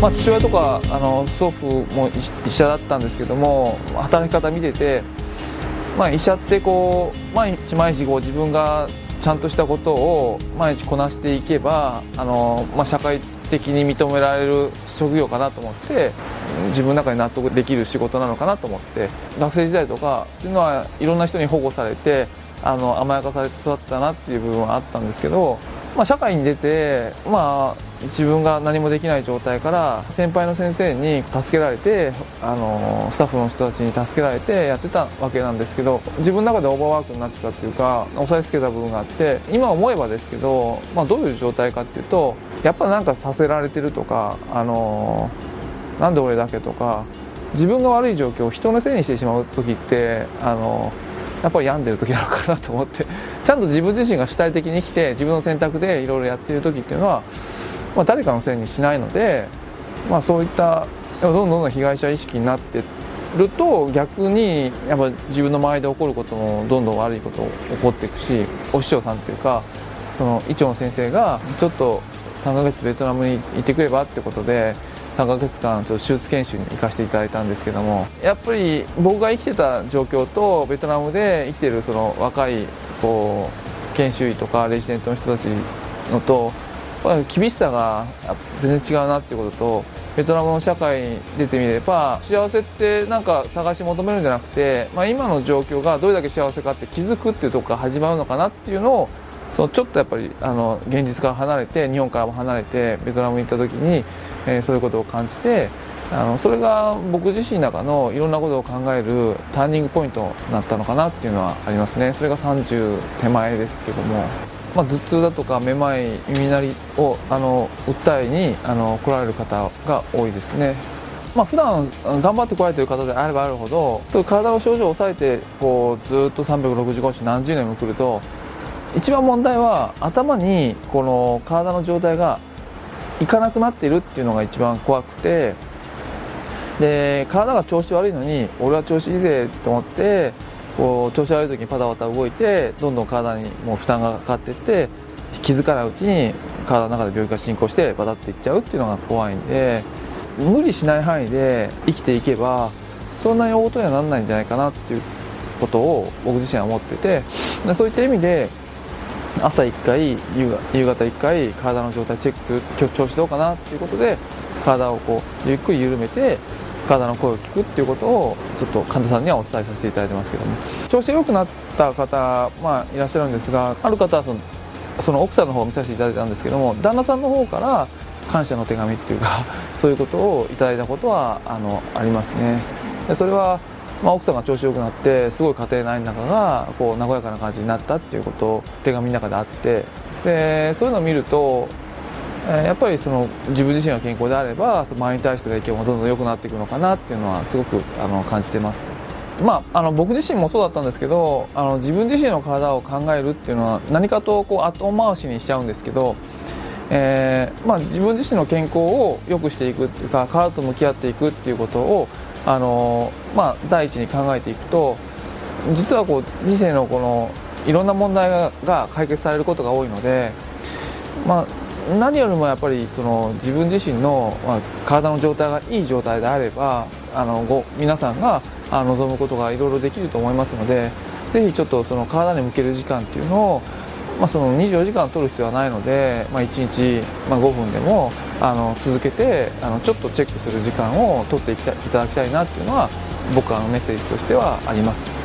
まあ、父親とかあの祖父も医者だったんですけども働き方見てて、まあ、医者ってこう毎日毎日こう自分がちゃんとしたことを毎日こなしていけばあの、まあ、社会的に認められる職業かなと思って自分の中に納得できる仕事なのかなと思って学生時代とかっていうのはいろんな人に保護されてあの甘やかされて育ったなっていう部分はあったんですけど、まあ、社会に出て、まあ、自分が何もできない状態から先輩の先生に助けられてあのスタッフの人たちに助けられてやってたわけなんですけど自分の中でオーバーワークになってたっていうか押さえつけた部分があって今思えばですけど、まあ、どういう状態かっていうとやっぱなんかさせられてるとかあのなんで俺だけとか自分が悪い状況を人のせいにしてしまう時ってあのやっぱり病んでる時なのかなと思ってちゃんと自分自身が主体的に生きて自分の選択でいろいろやっている時っていうのはまあ、誰かのせいにしないので、まあ、そういったどんどんどんどん被害者意識になってると逆にやっぱ自分の周りで起こることもどんどん悪いこと起こっていくしお師匠さんというかその医長の先生がちょっと3ヶ月ベトナムに行ってくればってことで3ヶ月間ちょっと手術研修に行かせていただいたんですけどもやっぱり僕が生きてた状況とベトナムで生きてるその若いこう研修医とかレジデントの人たちのと厳しさが全然違うなっていうこととベトナムの社会に出てみれば幸せってなんか探し求めるんじゃなくて、まあ、今の状況がどれだけ幸せかって気づくっていうとこから始まるのかなっていうのをそのちょっとやっぱりあの現実から離れて日本からも離れてベトナムに行った時に、え、そういうことを感じてあのそれが僕自身の中のいろんなことを考えるターニングポイントになったのかなっていうのはありますねそれが30手前ですけども。まあ、頭痛だとかめまい耳鳴りをあの訴えにあの来られる方が多いですね。まあ普段頑張って来られてる方であればあるほど体の症状を抑えてこうずっと365日何十年も来ると一番問題は頭にこの体の状態がいかなくなってるっていうのが一番怖くてで体が調子悪いのに俺は調子いいぜと思ってこう調子悪い時にパタパタ動いてどんどん体にもう負担がかかっていって気づかないうちに体の中で病気が進行してバタっていっちゃうっていうのが怖いんで無理しない範囲で生きていけばそんなに大事にはならないんじゃないかなっていうことを僕自身は思っててそういった意味で朝1回夕方1回体の状態チェックする今日調子どうかなっていうことで体をこうゆっくり緩めて体の声を聞くっていうことをちょっと患者さんにはお伝えさせていただいてますけども。調子が良くなった方、まあ、いらっしゃるんですがある方はそのその奥さんの方を見させていただいたんですけども旦那さんの方から感謝の手紙っていうかそういうことをいただいたことはあのありますね。でそれは、まあ、奥さんが調子良くなってすごい家庭内の中がこう和やかな感じになったっていうこと手紙の中であってでそういうのを見るとやっぱりその自分自身が健康であれば周りに対しての影響もどんどん良くなっていくのかなっていうのはすごくあの感じてます。まあ、あの僕自身もそうだったんですけどあの自分自身の体を考えるっていうのは何かとこう後回しにしちゃうんですけど、えーまあ、自分自身の健康を良くしていくっていうか体と向き合っていくっていうことをあの、まあ、第一に考えていくと実はこう人生のこのいろんな問題が解決されることが多いので、まあ、何よりもやっぱりその自分自身の、まあ、体の状態がいい状態であればあのご皆さんがあ望むことがいろいろできると思いますのでぜひちょっとその体に向ける時間っていうのを、まあ、その24時間取る必要はないので、まあ、1日、まあ、5分でもあの続けてあのちょっとチェックする時間を取っていただきたいなっていうのは僕はメッセージとしてはあります。